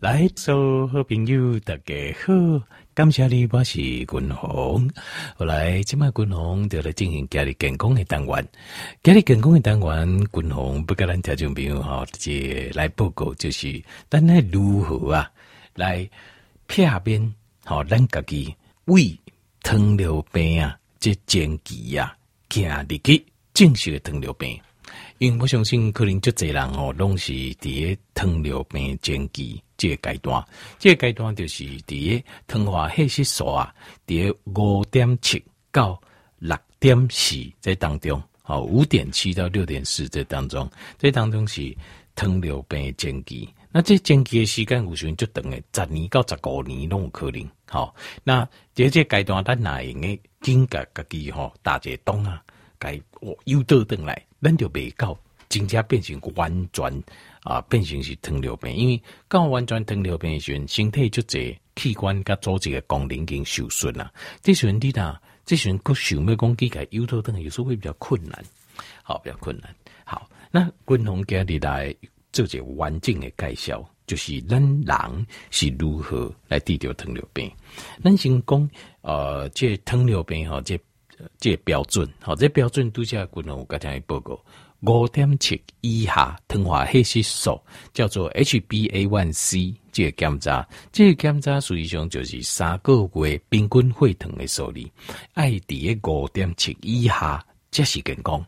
来，所有好朋友大家好，感谢你，我是君鸿。后来，今麦君鸿就来进行家里健康的单元，家里健康的单元，君鸿不跟咱听众朋友哈，这来报告就是，咱来如何啊，来避免好咱家己胃糖尿病啊，这前期啊，行入去正式的糖尿病。因为我相信，可能足侪人哦，拢是伫个糖尿病前期这个阶段，这个阶段就是伫个糖化血色素啊，伫个五点七到六点四这当中，哦，五点七到六点四这当中，这当中是糖尿病前期。那这前期的时间有时阵就等于十年到十五年拢有可能。好，那这这阶段咱哪用个经过家己吼打一个洞啊，该我又倒转来。咱就未到真正变成完全啊，变成是糖尿病，因为到完全糖尿病的时阵，身体就这器官甲组织的功能已经受损了。这时阵你呐，这时阵佫想要讲几个有头疼，有时候会比较困难，好，比较困难。好，那君鸿今日来做一个完整的介绍，就是咱人是如何来治疗糖尿病。咱先讲呃，这糖尿病吼，这。这个标准，好，这个标准都叫国能我刚才报告，五点七以下糖化黑色素叫做 HbA1c，这个检查，这个检查实际上就是三个月平均血糖的数字，爱伫个五点七以下，这是健康，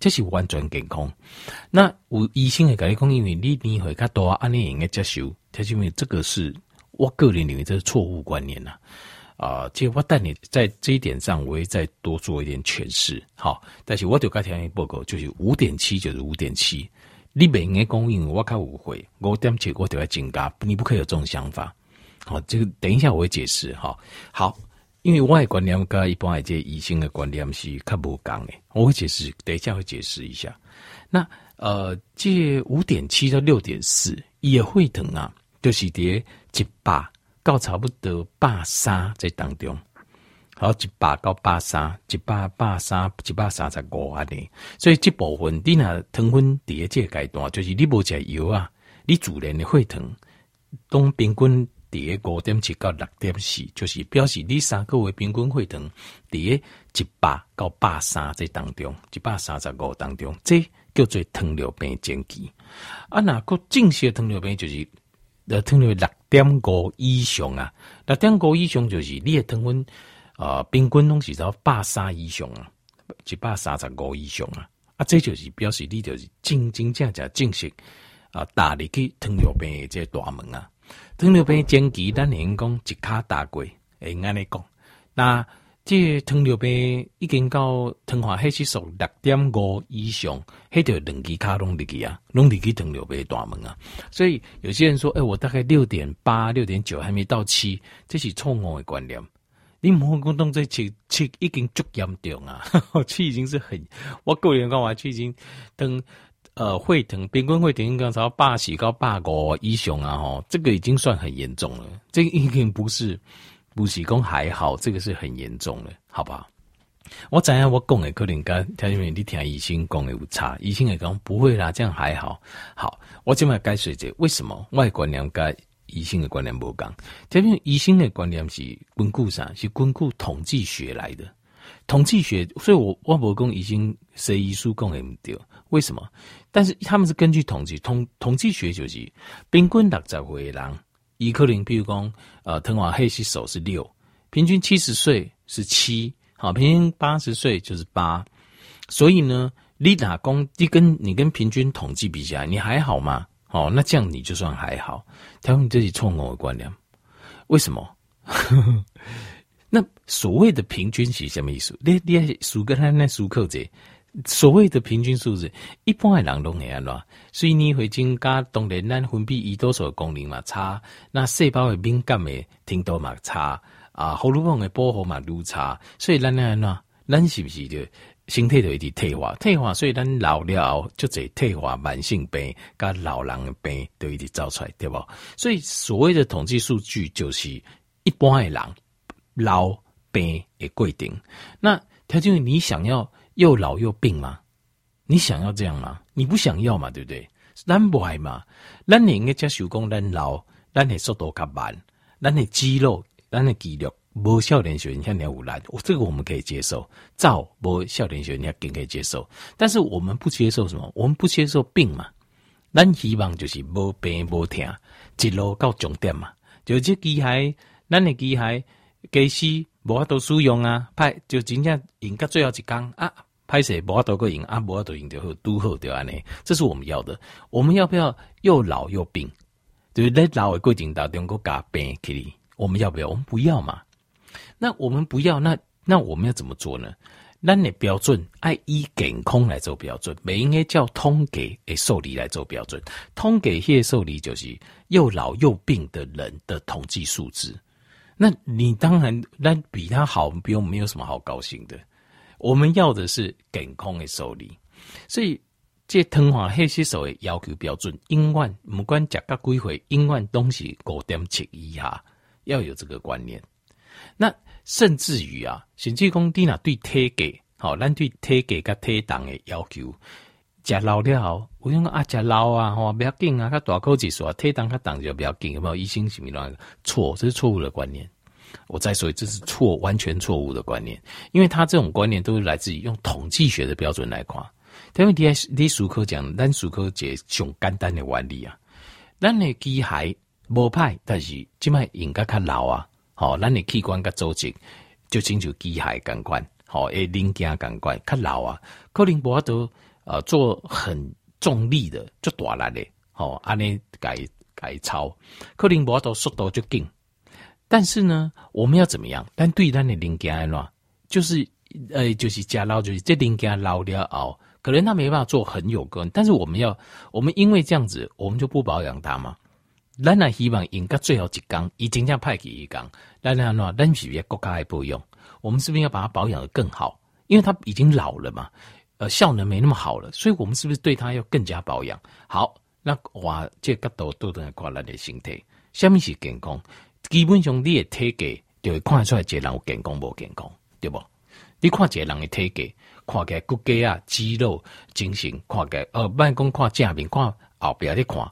这是完全健康。那有医生会跟你讲，因为你年岁较大，安尼应该接受，他认为这个是我个人认为这是错误观念呐。啊，这我带你在这一点上，我会再多做一点诠释。好，但是我就该条件报告，就是五点七就是五点七，你每年供应我开五回五点七，我就要增加，你不可以有这种想法。好，这个等一下我会解释。哈，好，因为我的观念跟一般这些医生的观念是较不同的，我会解释，等一下会解释一下。那呃，这五点七到六点四也会疼啊，就是跌一百。到差不多百三在当中，好一百到百三，一百百三，一百三十五安尼。所以这部分你若糖分第一阶段，就是你无食药啊，你自然的血糖，当平均第一五点七到六点四，就是表示你三个月平均血糖第一一百到百三在当中，一百三十五当中，这叫做糖尿病前期。啊，那个正式糖尿病就是。呃，糖尿六点五以上啊，六点五以上就是你的糖分啊，平均拢是到百三以上啊，一百三十五以上啊，啊，这就是表示你就是真真正正正式啊，踏入去糖尿病的这个大门啊。糖尿病前期，咱能讲一卡踏过，会安尼讲，那。这糖尿病已经到糖化血色素六点五以上，迄条两支卡拢入去啊，拢入去糖尿病大门啊。所以有些人说，哎、我大概六点八、六点九还没到七，这是错误的观念。你唔好讲当这七七已经足严重啊，七已经是很，我个人讲话七已经等呃血糖平均血糖应该超八十到八五以上啊，吼，这个已经算很严重了，这已经不是。不是讲还好，这个是很严重的，好不好？我知影我讲的可能跟条件面你听医生讲的有差，医生也讲不会啦，这样还好。好，我今麦解释者为什么我的观念跟医生的观念不同？条件医生的观念是根据啥？是根据统计学来的。统计学，所以我我无讲医生谁医书讲的唔对，为什么？但是他们是根据统计，统统计学就是平均六十岁的人。一克林，比如讲，呃，糖化血色素是六，平均七十岁是七，好，平均八十岁就是八，所以呢，你打工，你跟你跟平均统计比起来，你还好吗？哦，那这样你就算还好。他说你这是错误的观念，为什么？那所谓的平均是什么意思？你你数个他那数扣者。所谓的平均数字，一般的人拢会安怎，所以你会增加当然咱分泌胰岛素的功能嘛差，那细胞的敏感的程度嘛差，啊，荷尔蒙的保护嘛愈差，所以咱安怎，咱是不是就身体就一直退化？退化，所以咱老了后就这退化慢性病，甲老人的病都一直造出来，对不？所以所谓的统计数据就是一般的人老病的规定。那条件你想要。又老又病吗？你想要这样吗？你不想要嘛？对不对？咱不爱嘛？咱应该接受讲，咱老，咱的速度较慢，咱的肌肉、咱的肌肉无少年学像你有难，我这个我们可以接受，照无少年学你更可以接受，但是我们不接受什么？我们不接受病嘛？咱希望就是无病无痛，一路到终点嘛。就这机械，咱的机械机师无法度使用啊，派就真正用到最后一工啊，歹势无法度个用啊，无法度用就好，拄好就安尼，这是我们要的。我们要不要又老又病？就是在老的过程当中个加病起，我们要不要？我们不要嘛。那我们不要，那那我们要怎么做呢？那你标准爱以健康来做标准，没应该叫通给诶受理来做标准。通给些受理就是又老又病的人的统计数字。那你当然那比他好，不用没有什么好高兴的。我们要的是健康的受理，所以这糖化黑吸收的要求标准，永远不管食个几回，永远东西五点七以下，要有这个观念。那甚至于啊，甚至讲你若对体格，好，咱对体格甲体重的要求，食老了，我讲啊，食老啊，吼，不要紧啊，大口一说，体重较重就不要紧，有没有？医生是咪乱？错，这是错误的观念。我再说，这是错，完全错误的观念，因为他这种观念都是来自于用统计学的标准来看。因为你你术科讲，咱术科解上简单的原理啊，咱的机械无歹，但是即卖应该较老啊。好，咱的器官甲组织就亲像机械感官，好，诶，零件感官较老啊，可能无法度呃做很重力的，做大力的，好，安尼改改操，可能无法度速度就紧。但是呢，我们要怎么样？但对咱的零件呢，就是呃，就是加老，就是这零件老了后，可能他没办法做很有根，但是我们要，我们因为这样子，我们就不保养它嘛。咱呐希望用到最后一缸，已经将派给一缸，咱呐喏，咱是不是国家还不用？我们是不是要把它保养得更好？因为它已经老了嘛，呃，效能没那么好了，所以我们是不是对它要更加保养？好，那哇，这个都都等于看咱的身体，下面是健康？基本上你的体格就会看出来，这人有健康无健康，对不？你看这人的体格，看起来骨骼啊、肌肉、精神，看起来呃，不讲看正面，看后边你看。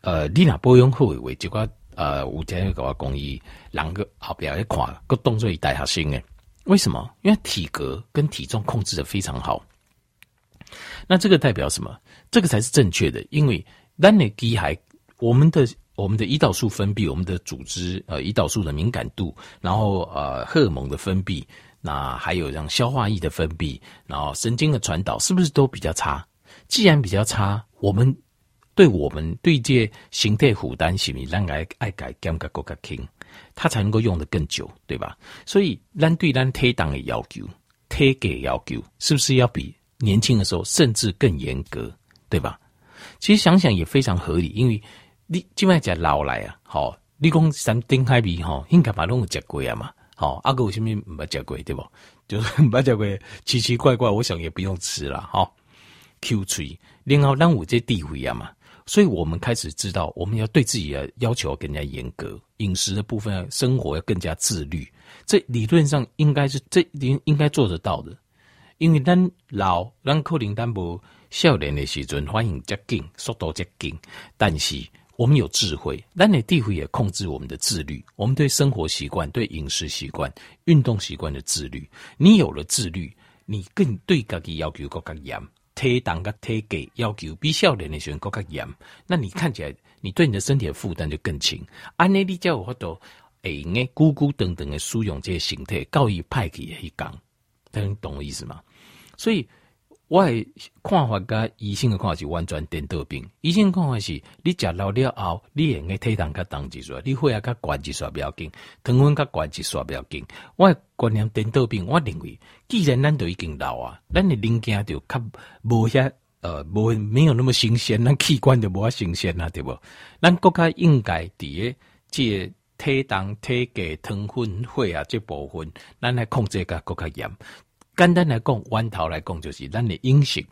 呃，你若保养好的话，就个呃，有天甲我讲伊，人个后边一看，个动作一大学生诶。为什么？因为体格跟体重控制得非常好。那这个代表什么？这个才是正确的。因为咱的机械，我们的我们的胰岛素分泌，我们的组织呃，胰岛素的敏感度，然后呃，荷尔蒙的分泌，那还有像消化液的分泌，然后神经的传导，是不是都比较差？既然比较差，我们。对我们对这形态负担是咪让爱爱改减个更加轻，它才能够用得更久，对吧？所以咱对咱体重的要求、体给要求，是不是要比年轻的时候甚至更严格，对吧？其实想想也非常合理，因为你今麦讲老来啊，吼，你讲三丁海味吼，应该把拢有食过啊嘛，好，阿哥为什么没食过，对不？就是毋捌食过，奇奇怪怪，我想也不用吃了，吼。Q 锤，然后让我这地位啊嘛。所以我们开始知道，我们要对自己的要求更加严格，饮食的部分，生活要更加自律。这理论上应该是这应应该做得到的，因为咱老，咱可能咱无少年的时阵反应较紧，速度较紧，但是我们有智慧，咱的地府也控制我们的自律，我们对生活习惯、对饮食习惯、运动习惯的自律。你有了自律，你更对自己要求更加严。体重跟体格要求比少年的时候更加严，那你看起来，你对你的身体的负担就更轻。安内你叫我都哎，哎，咕咕等等的使用这些形态，告以派给一讲，大家懂我意思吗？所以。我的看法甲医生的看法是完全颠倒病。医生看法是，你食老了后，你应该体重较重一些，你血压较高一些不要紧，糖分较高一些不要紧。我的观念颠倒病，我认为，既然咱都已经老啊，咱的零件就较无遐呃无没有那么新鲜，咱器官就无遐新鲜啊，对不？咱国家应该伫个这体重、体格、糖分、血啊这部分，咱来控制个更加严。简单来讲，弯头来讲，就是咱的饮食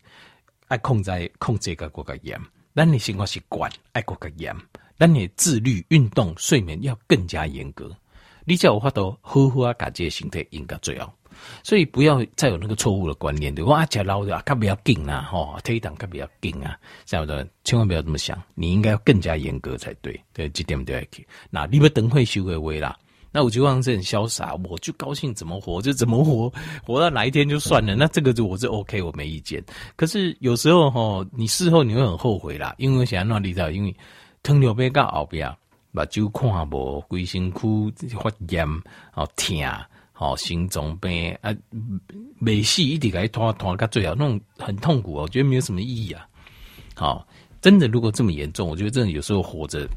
爱控制控制个国家严，咱的生活习惯爱国家严，咱的自律、运动、睡眠要更加严格。你才有法度好好啊，把这个身体应该最好。所以不要再有那个错误的观念，对吧？啊，吃老的啊，较不要紧啊，吼，退档较不要紧啊，这样的千万不要这么想，你应该要更加严格才对，对，这点都要去。那你要等会修个位啦，那我就望这很潇洒，我就高兴怎么活就怎么活，活到哪一天就算了，那这个就我是 OK，我没意见。可是有时候哈，你事后你会很后悔啦，因为想要乱离道，因为糖尿病到后边。目睭看无，规身躯发炎，哦疼，哦心脏病啊，没死一直给拖拖到最后，那种很痛苦，我觉得没有什么意义啊。好，真的如果这么严重，我觉得真的有时候活着，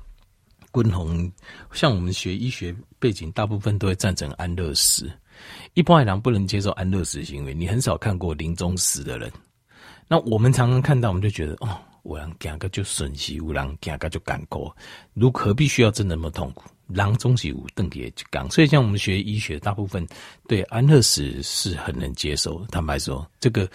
滚红，像我们学医学背景，大部分都会赞成安乐死。一般来讲不能接受安乐死行为，你很少看过临终死的人。那我们常常看到，我们就觉得哦。我人讲个就损失，有人讲个就感过，如何必须要真的那么痛苦？人总是有等级去讲，所以像我们学医学，大部分对安乐死是很能接受。坦白说，这个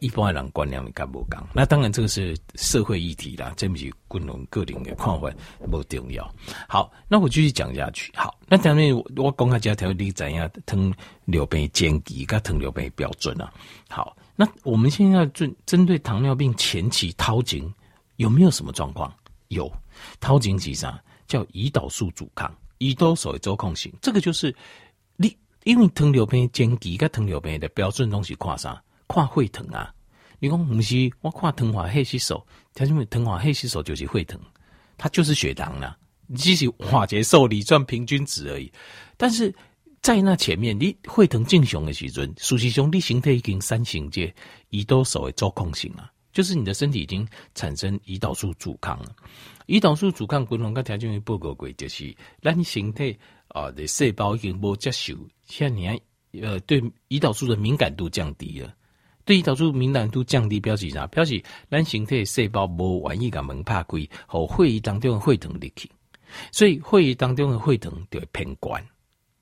一般的人观念你敢不讲？那当然，这个是社会议题啦，这不是个人个人的看法，不重要。好，那我继续讲下去。好，那下面我讲下这条你怎样糖尿病前期跟糖尿病标准啊？好。那我们现在针针对糖尿病前期头前有没有什么状况？有，头前期上叫胰岛素阻抗，胰岛素的阻抗性，这个就是你因为糖尿病前期跟糖尿病的标准东西看啥？看血糖啊。你讲不是，我看糖化血吸收，它因为糖化血吸收就是血糖，它就是血糖啦。只是化解受理算平均值而已，但是。在那前面，你血糖正常的时阵，事实上你身体已经产生这胰岛素的阻抗性了，就是你的身体已经产生胰岛素阻抗了。胰岛素阻抗，滚龙跟条件报告过，就是让你身体啊的细胞已经无接受，像你，呃，对胰岛素的敏感度降低了。对胰岛素敏感度降低，表示啥？表示咱身体细胞无愿意把门拍开，和血液当中的血糖入去，所以血液当中的血糖就会偏高。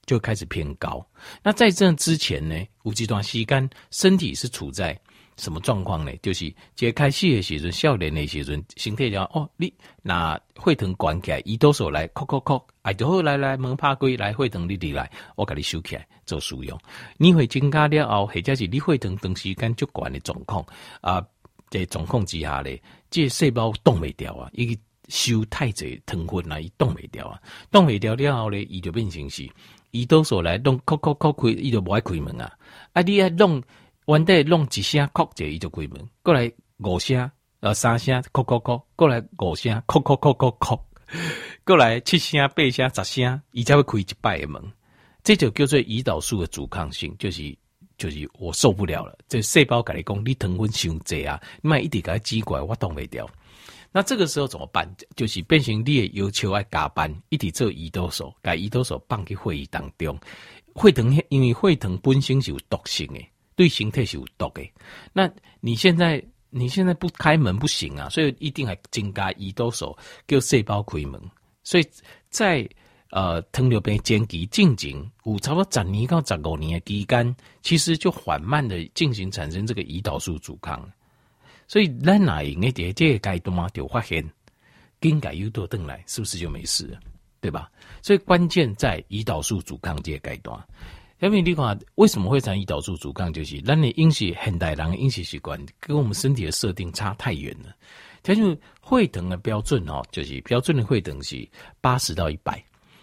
就开始偏高。那在这之前呢，有一段时间身体是处在什么状况呢？就是解开始的时阵，少年的时阵，身体就哦，你那血糖关起来，胰岛素来，扣扣扣，哎，就好来来门拍开来，血糖你你来，我给你收起来做使用。你会增加了后，或者是你血糖长时间足悬的状况啊，在状况之下咧，这细胞冻未掉啊，伊收太侪糖分来，伊冻未掉啊，冻未掉了后咧，伊就变成是。胰岛素来弄，敲敲敲开，伊就无爱开门啊！啊，你爱弄，原地弄一声，敲者伊就开门。过来五声，呃，三声，敲敲敲，过来五声，敲敲敲敲敲，过来七声、八声、十声，伊才会开一摆的门。这就叫做胰岛素的阻抗性，就是就是我受不了了。这细胞甲你讲，你糖分伤济啊，你买一点甲它挤过来，我挡未掉。那这个时候怎么办？就是变成你的要求爱加班，一直做胰岛素，甲胰岛素放去血液当中。血糖因为血糖本身是有毒性的，对身体是有毒的。那你现在你现在不开门不行啊，所以一定还增加胰岛素，叫细胞开门。所以在呃糖尿病前期进行有差不多十年到十五年的期间，其实就缓慢的进行产生这个胰岛素阻抗。所以，咱哪用的这这个阶段嘛就发现，更改又多等来，是不是就没事了？对吧？所以关键在胰岛素阻抗这个阶段。因为你看，为什么会产胰岛素阻抗？就是咱的饮食现代人饮食习惯跟我们身体的设定差太远了。它就会疼的标准哦，就是标准的会疼是八十到一百。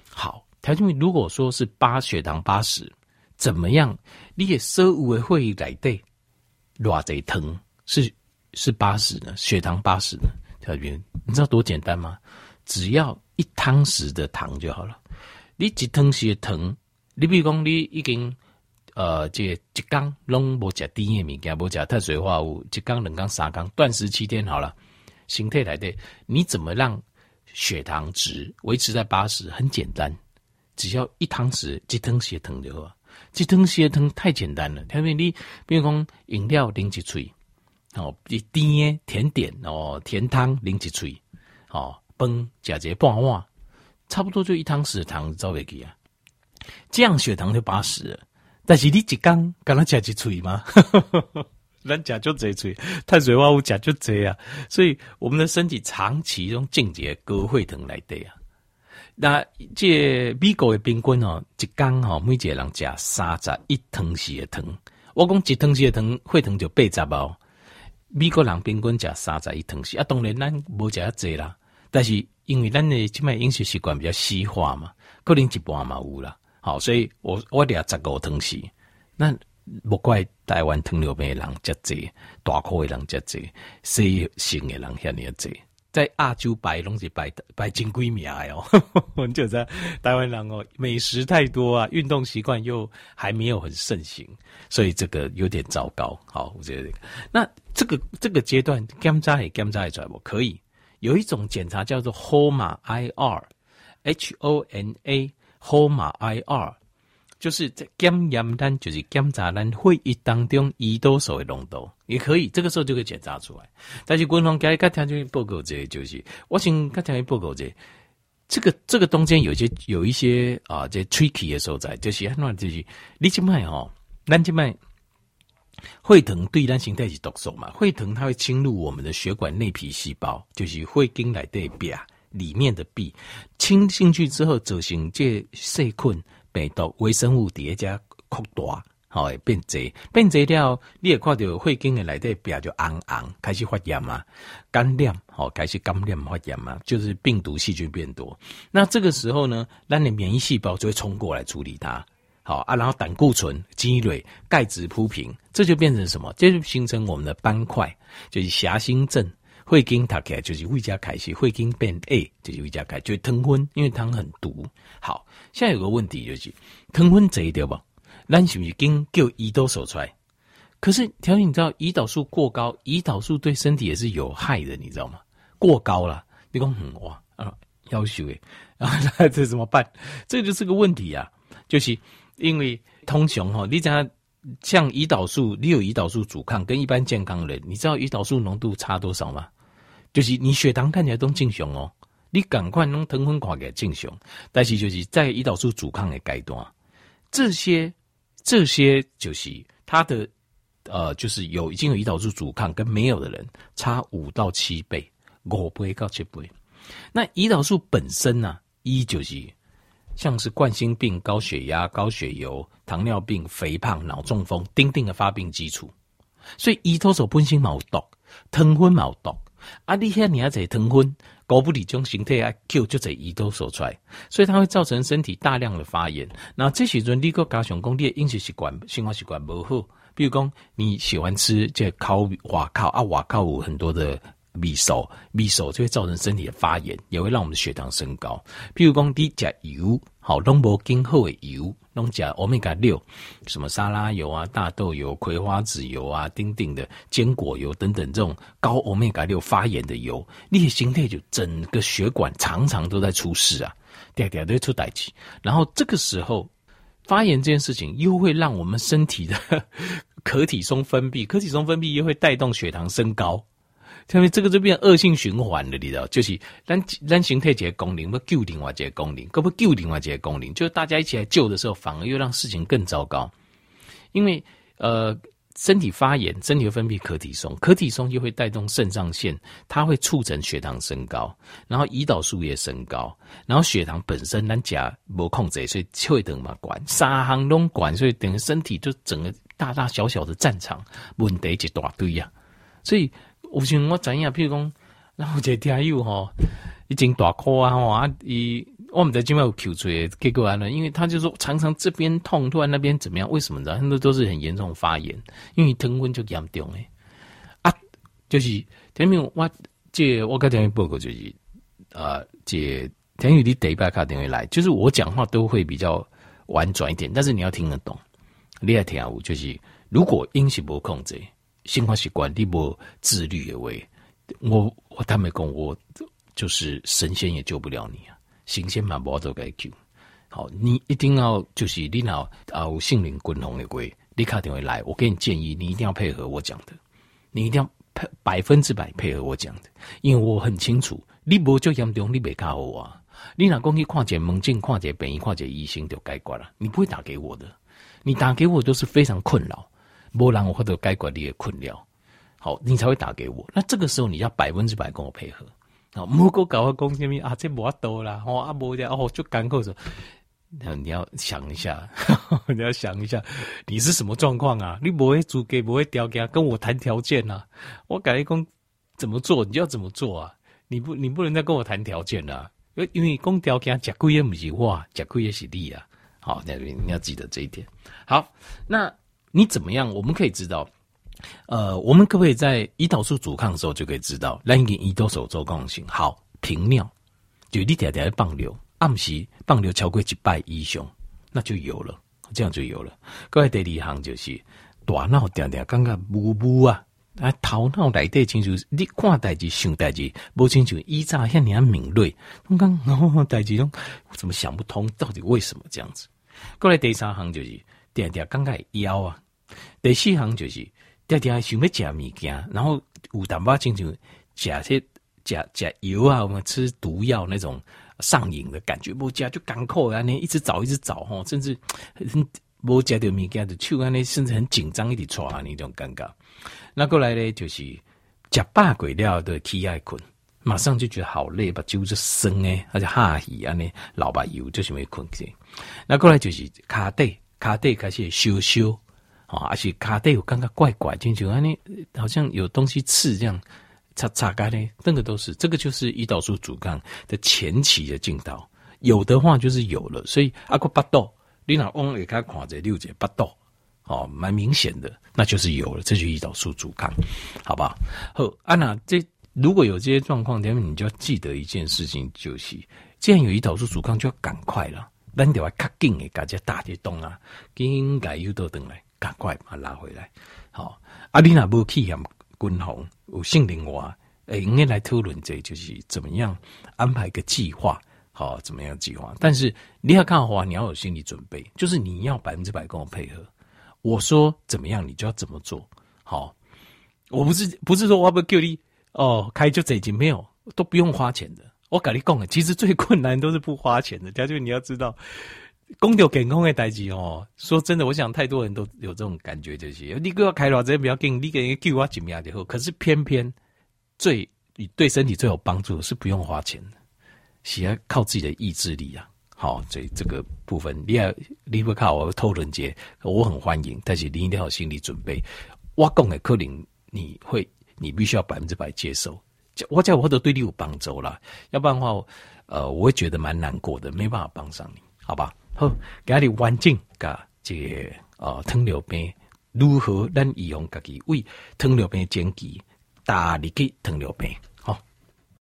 好，它就如果说是八血糖八十，怎么样？你也所有的血液来对，偌济疼是。是八十呢，血糖八十呢，特别，你知道多简单吗？只要一汤匙的糖就好了。你一汤匙的糖，你比如讲你已经呃，这个、一缸拢无食甜的物件，无食碳水化合物，一缸、两缸、三缸，断食七天好了，形态来的，你怎么让血糖值维持在八十？很简单，只要一汤匙，一汤匙糖就好。一汤匙糖太简单了，因为你比如讲饮料啉一嘴。哦，一甜甜点哦，甜汤啉一嘴，哦，饭加一半碗，差不多就一汤匙糖走未去啊。降血糖就八十，但是你一缸敢若加一嘴吗？咱加就这嘴，碳水化合物吃就这啊。所以我们的身体长期用静节高血糖来对啊。那这美国的平均哦，一天吼，每一个人食三十一汤匙的糖。我讲一汤匙的糖，血糖就八十哦。美国人平均食三十一汤匙，啊，当然咱无食遐济啦。但是因为咱的即卖饮食习惯比较西化嘛，可能一半嘛有啦。好，所以我我掠十五汤匙。那不怪台湾糖尿病的人遮济，大块的人遮济，细型的人遐尔济。在亚洲排拢是排排前几名哦，我就在台湾人哦，美食太多啊，运动习惯又还没有很盛行，所以这个有点糟糕。好，我觉得这个，那这个这个阶段检查也检查出来不？可以有一种检查叫做 HOMA IR，H O N A HOMA IR。就是在检验单，就是检查单会议当中胰岛素的浓度也可以，这个时候就可以检查出来。但是官方该该听就报告这，就是我先该听报告这，这个这个中间有些有一些啊，这 tricky 的所在，就是很就是你这卖哦，咱这卖血糖对咱形态是毒素嘛，会疼它会侵入我们的血管内皮细胞，就是会经来对壁里面的壁侵进去之后，造成这细菌。病毒微生物叠加扩大，好会变侪，变侪了，你也看到血经的内底壁就红红，开始发炎嘛，感染，好开始感染发炎嘛，就是病毒细菌变多。那这个时候呢，咱的免疫细胞就会冲过来处理它，好啊，然后胆固醇积累，钙质铺平，这就变成什么？这就形成我们的斑块，就是狭心症。会经打开就是胃加开始，血经变 A 就是胃加开，就是糖分，因为糖很毒。好，现在有个问题就是糖分这一点吧，咱是不是经叫胰岛素出来？可是条件你知道，胰岛素过高，胰岛素对身体也是有害的，你知道吗？过高了，你讲很哇啊，要求诶，啊，那这怎么办？这就是个问题啊，就是因为通常哈，你讲。像胰岛素，你有胰岛素阻抗，跟一般健康人，你知道胰岛素浓度差多少吗？就是你血糖看起来都正常哦，你赶快弄糖分看起来正常，但是就是在胰岛素阻抗的阶段，这些这些就是他的呃，就是有已经有胰岛素阻抗跟没有的人差五到七倍，五倍到七倍。那胰岛素本身呢、啊，一就是。像是冠心病、高血压、高血油、糖尿病、肥胖、脑中风，丁丁的发病基础。所以胰岛素本身冇毒，糖分冇毒。啊，你遐尔侪糖分，搞不离种形态啊，Q 就侪胰岛素出来，所以它会造成身体大量的发炎。那这时阵你个加上讲你的饮食习惯、生活习惯不好，比如讲你喜欢吃这烤瓦烤啊，瓦烤有很多的。米手米手就会造成身体的发炎，也会让我们的血糖升高。譬如讲，你吃油，好，拢无更好的油，拢吃欧米伽六，什么沙拉油啊、大豆油、葵花籽油啊、丁丁的坚果油等等，这种高欧米伽六发炎的油，你的形态就整个血管常常都在出事啊，点点都会出代志。然后这个时候发炎这件事情，又会让我们身体的 可体松分泌，可体松分泌又会带动血糖升高。因为这个就变恶性循环了，你知道？就是咱咱形态这个功能，要救另外这个功能，可不救另外这个功能，就是大家一起来救的时候，反而又让事情更糟糕。因为呃，身体发炎，身体会分泌可体松，可体松又会带动肾上腺，它会促成血糖升高，然后胰岛素也升高，然后血糖本身咱家没控制，所以就会等嘛管，三行拢管，所以等于身体就整个大大小小的战场，问题一大堆呀、所以。有时我知影，譬如讲，然后一个听友吼，已经大哭啊吼啊，伊我们在今晚有求出来，结果完了，因为他就说常常这边痛，突然那边怎么样？为什么呢？很多都是很严重发炎，因为糖分就严重诶啊，就是田明我这我跟田明报告就是，呃，这田宇你第一摆卡电话来，就是我讲话都会比较婉转一点，但是你要听得懂。你要听有就是，如果音是无控制。生活习惯你无自律的话，我我坦白讲，我就是神仙也救不了你啊！神仙嘛，无都该救。好，你一定要就是你脑啊，有性灵滚红的话，你卡定会来，我给你建议，你一定要配合我讲的，你一定要配百分之百配合我讲的，因为我很清楚，你无就严重，你别靠我啊！你哪讲去看见门诊，看见病医，看见医生就该管了，你不会打给我的，你打给我都是非常困扰。不然我或者该管理的困扰，好，你才会打给我。那这个时候你要百分之百跟我配合，啊，莫个搞个讲什么啊，这无多啦，哦啊无的哦就艰苦说，你要想一下，你要想一下，你是什么状况啊？你不会租给不会调给跟我谈条件啊？我改一讲怎么做，你就要怎么做啊？你不你不能再跟我谈条件了，因为因为讲条件，吃亏也不是我，吃亏也是你啊。好，那你要记得这一点。好，那你怎么样？我们可以知道。呃，我们可不可以在胰岛素阻抗的时候就可以知道，来给胰岛素做抗性好频尿，就你点点放流，暗时放流超过一百以上，那就有了，这样就有了。各位第二行就是大脑点点感觉雾雾啊，啊头脑内底清楚，你看代志想代志，不清楚依照像你样敏锐，刚刚哦代志中怎么想不通，到底为什么这样子？过来第三行就是点点感觉腰啊，第四项就是。爹爹想要吃物件，然后有淡薄亲像吃些吃吃油啊，我们吃毒药那种上瘾的感觉，不吃就艰苦啊，你一直找一直找吼，甚至不吃到物件就手安尼，甚至很紧张一直抓那种尴尬。那过来呢，就是吃饱过了的起爱困，马上就觉得好累，把酒就生诶，而且哈气安尼老把油就是没困去。那过来就是卡底卡底开始烧烧。啊，而且卡带有刚刚怪怪进去，啊，你好像有东西刺这样，擦擦干呢，那个都是，这个就是胰岛素阻抗的前期的进道。有的话就是有了，所以阿个巴豆，你那往里看看这六节巴豆，哦，蛮明显的，那就是有了，这就胰岛素阻抗，好吧好？好，安娜，这如果有这些状况，那么你就要记得一件事情，就是既然有胰岛素阻抗，就要赶快了，咱得要卡紧的，大家打得动啊，应该有都等来。赶快把它拉回来，好。阿丽娜不气氧均衡，有杏林娃，诶，应该来讨论这，就是怎么样安排一个计划，好，怎么样计划？但是你要看的话，你要有心理准备，就是你要百分之百跟我配合。我说怎么样，你就要怎么做。好，我不是不是说我不叫你哦，开就这已经没有，都不用花钱的。我跟你讲，其实最困难都是不花钱的，但就你要知道。公掉健康的代志哦，说真的，我想太多人都有这种感觉，就是你给我开了这比较紧，你给给我几秒就好。可是偏偏最对身体最有帮助是不用花钱的，是要靠自己的意志力啊。好，所以这个部分你要你不靠我偷人节，我很欢迎，但是你一定要有心理准备。我讲的可能你会，你必须要百分之百接受。我叫我都对你有帮助啦，要不然的话，呃，我会觉得蛮难过的，没办法帮上你，好吧？好，家里环境甲这个哦糖尿病如何咱预防家己为糖尿病前期大力去糖尿病。